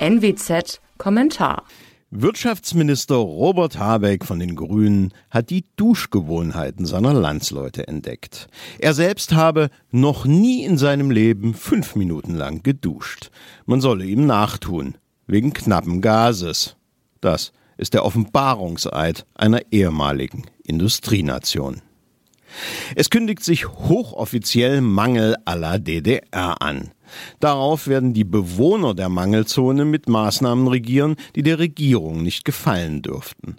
NWZ Kommentar Wirtschaftsminister Robert Habeck von den Grünen hat die Duschgewohnheiten seiner Landsleute entdeckt. Er selbst habe noch nie in seinem Leben fünf Minuten lang geduscht. Man solle ihm nachtun, wegen knappen Gases. Das ist der Offenbarungseid einer ehemaligen Industrienation. Es kündigt sich hochoffiziell Mangel aller DDR an. Darauf werden die Bewohner der Mangelzone mit Maßnahmen regieren, die der Regierung nicht gefallen dürften.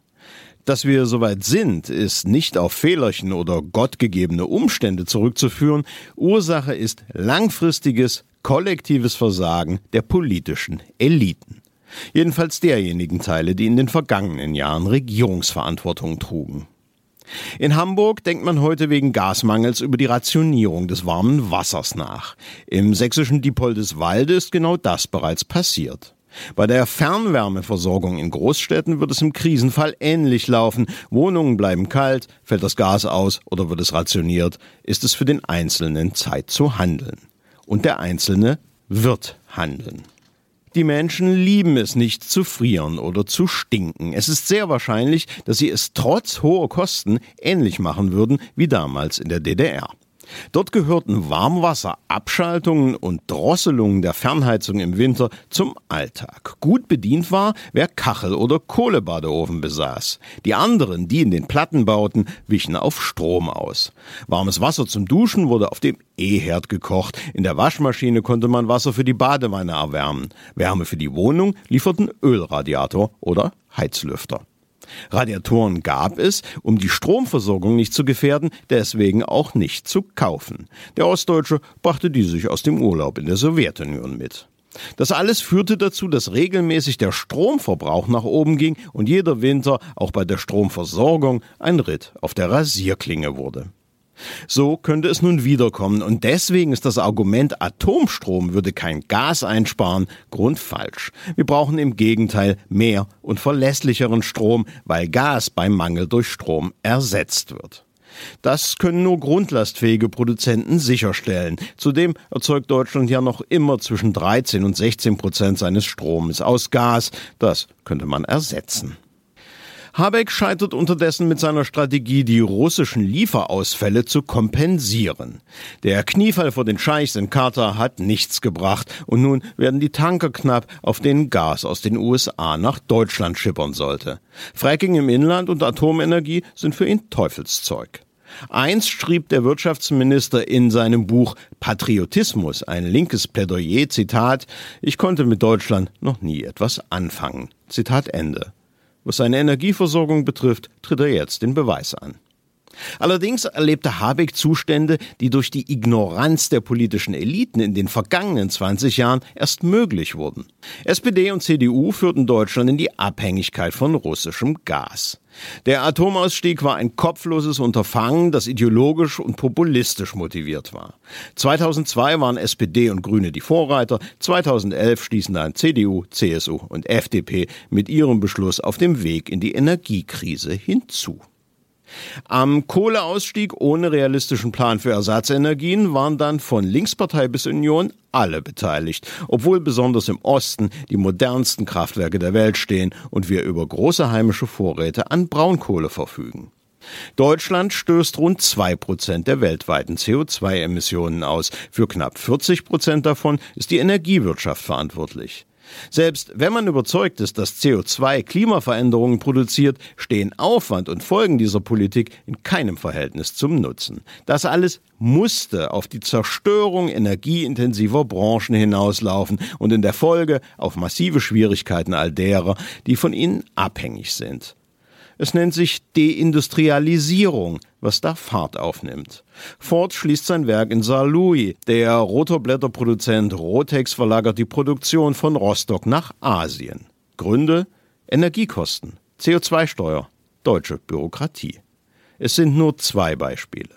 Dass wir soweit sind, ist nicht auf Fehlerchen oder gottgegebene Umstände zurückzuführen. Ursache ist langfristiges, kollektives Versagen der politischen Eliten. Jedenfalls derjenigen Teile, die in den vergangenen Jahren Regierungsverantwortung trugen. In Hamburg denkt man heute wegen Gasmangels über die Rationierung des warmen Wassers nach. Im sächsischen Diepoldeswalde ist genau das bereits passiert. Bei der Fernwärmeversorgung in Großstädten wird es im Krisenfall ähnlich laufen. Wohnungen bleiben kalt, fällt das Gas aus oder wird es rationiert, ist es für den Einzelnen Zeit zu handeln. Und der Einzelne wird handeln. Die Menschen lieben es nicht zu frieren oder zu stinken. Es ist sehr wahrscheinlich, dass sie es trotz hoher Kosten ähnlich machen würden wie damals in der DDR. Dort gehörten Warmwasserabschaltungen und Drosselungen der Fernheizung im Winter zum Alltag. Gut bedient war, wer Kachel- oder Kohlebadeofen besaß. Die anderen, die in den Platten bauten, wichen auf Strom aus. Warmes Wasser zum Duschen wurde auf dem E-Herd gekocht. In der Waschmaschine konnte man Wasser für die Badewanne erwärmen. Wärme für die Wohnung lieferten Ölradiator oder Heizlüfter. Radiatoren gab es, um die Stromversorgung nicht zu gefährden, deswegen auch nicht zu kaufen. Der Ostdeutsche brachte die sich aus dem Urlaub in der Sowjetunion mit. Das alles führte dazu, dass regelmäßig der Stromverbrauch nach oben ging und jeder Winter auch bei der Stromversorgung ein Ritt auf der Rasierklinge wurde. So könnte es nun wiederkommen und deswegen ist das Argument, Atomstrom würde kein Gas einsparen, grundfalsch. Wir brauchen im Gegenteil mehr und verlässlicheren Strom, weil Gas beim Mangel durch Strom ersetzt wird. Das können nur grundlastfähige Produzenten sicherstellen. Zudem erzeugt Deutschland ja noch immer zwischen 13 und 16 Prozent seines Stroms aus Gas. Das könnte man ersetzen. Habeck scheitert unterdessen mit seiner Strategie, die russischen Lieferausfälle zu kompensieren. Der Kniefall vor den Scheichs in Katar hat nichts gebracht und nun werden die Tanker knapp, auf denen Gas aus den USA nach Deutschland schippern sollte. Fracking im Inland und Atomenergie sind für ihn Teufelszeug. Einst schrieb der Wirtschaftsminister in seinem Buch Patriotismus ein linkes Plädoyer, Zitat, ich konnte mit Deutschland noch nie etwas anfangen. Zitat Ende. Was seine Energieversorgung betrifft, tritt er jetzt den Beweis an. Allerdings erlebte Habeck Zustände, die durch die Ignoranz der politischen Eliten in den vergangenen 20 Jahren erst möglich wurden. SPD und CDU führten Deutschland in die Abhängigkeit von russischem Gas. Der Atomausstieg war ein kopfloses Unterfangen, das ideologisch und populistisch motiviert war. 2002 waren SPD und Grüne die Vorreiter, 2011 stießen dann CDU, CSU und FDP mit ihrem Beschluss auf dem Weg in die Energiekrise hinzu. Am Kohleausstieg ohne realistischen Plan für Ersatzenergien waren dann von Linkspartei bis Union alle beteiligt, obwohl besonders im Osten die modernsten Kraftwerke der Welt stehen und wir über große heimische Vorräte an Braunkohle verfügen. Deutschland stößt rund zwei Prozent der weltweiten CO2-Emissionen aus. Für knapp 40 Prozent davon ist die Energiewirtschaft verantwortlich. Selbst wenn man überzeugt ist, dass CO2 Klimaveränderungen produziert, stehen Aufwand und Folgen dieser Politik in keinem Verhältnis zum Nutzen. Das alles musste auf die Zerstörung energieintensiver Branchen hinauslaufen und in der Folge auf massive Schwierigkeiten all derer, die von ihnen abhängig sind. Es nennt sich Deindustrialisierung, was da Fahrt aufnimmt. Ford schließt sein Werk in Saarlouis. Der Rotorblätterproduzent Rotex verlagert die Produktion von Rostock nach Asien. Gründe? Energiekosten, CO2-Steuer, deutsche Bürokratie. Es sind nur zwei Beispiele.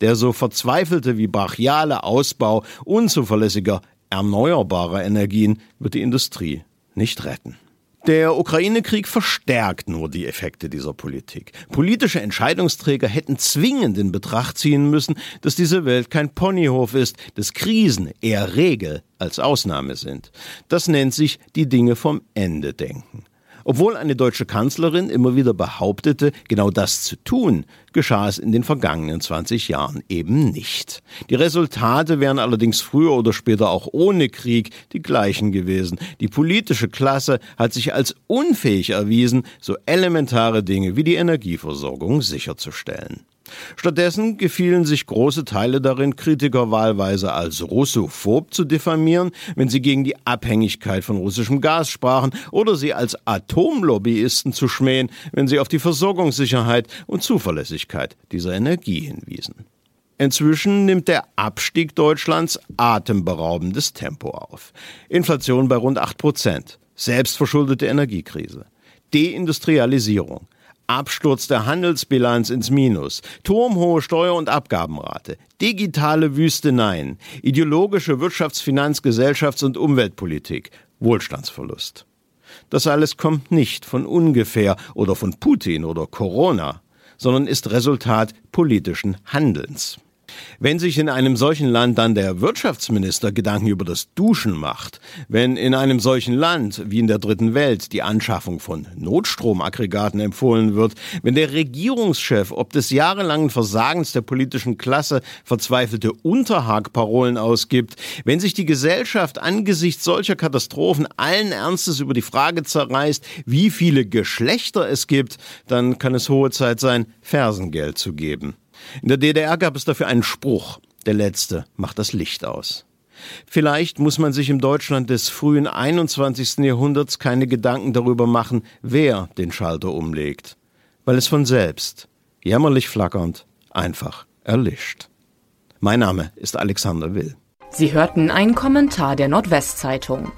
Der so verzweifelte wie brachiale Ausbau unzuverlässiger erneuerbarer Energien wird die Industrie nicht retten. Der Ukraine-Krieg verstärkt nur die Effekte dieser Politik. Politische Entscheidungsträger hätten zwingend in Betracht ziehen müssen, dass diese Welt kein Ponyhof ist, dass Krisen eher Regel als Ausnahme sind. Das nennt sich die Dinge vom Ende denken. Obwohl eine deutsche Kanzlerin immer wieder behauptete, genau das zu tun, geschah es in den vergangenen 20 Jahren eben nicht. Die Resultate wären allerdings früher oder später auch ohne Krieg die gleichen gewesen. Die politische Klasse hat sich als unfähig erwiesen, so elementare Dinge wie die Energieversorgung sicherzustellen. Stattdessen gefielen sich große Teile darin, Kritiker wahlweise als russophob zu diffamieren, wenn sie gegen die Abhängigkeit von russischem Gas sprachen, oder sie als Atomlobbyisten zu schmähen, wenn sie auf die Versorgungssicherheit und Zuverlässigkeit dieser Energie hinwiesen. Inzwischen nimmt der Abstieg Deutschlands atemberaubendes Tempo auf. Inflation bei rund 8 Prozent, selbstverschuldete Energiekrise, Deindustrialisierung, Absturz der Handelsbilanz ins Minus, turmhohe Steuer- und Abgabenrate, digitale Wüsteneien, ideologische Wirtschafts-, Finanz-, Gesellschafts- und Umweltpolitik, Wohlstandsverlust. Das alles kommt nicht von ungefähr oder von Putin oder Corona, sondern ist Resultat politischen Handelns. Wenn sich in einem solchen Land dann der Wirtschaftsminister Gedanken über das Duschen macht, wenn in einem solchen Land wie in der dritten Welt die Anschaffung von Notstromaggregaten empfohlen wird, wenn der Regierungschef ob des jahrelangen Versagens der politischen Klasse verzweifelte Unterhagparolen ausgibt, wenn sich die Gesellschaft angesichts solcher Katastrophen allen Ernstes über die Frage zerreißt, wie viele Geschlechter es gibt, dann kann es hohe Zeit sein, Fersengeld zu geben. In der DDR gab es dafür einen Spruch, der letzte macht das Licht aus. Vielleicht muss man sich im Deutschland des frühen 21. Jahrhunderts keine Gedanken darüber machen, wer den Schalter umlegt, weil es von selbst, jämmerlich flackernd, einfach erlischt. Mein Name ist Alexander Will. Sie hörten einen Kommentar der Nordwestzeitung.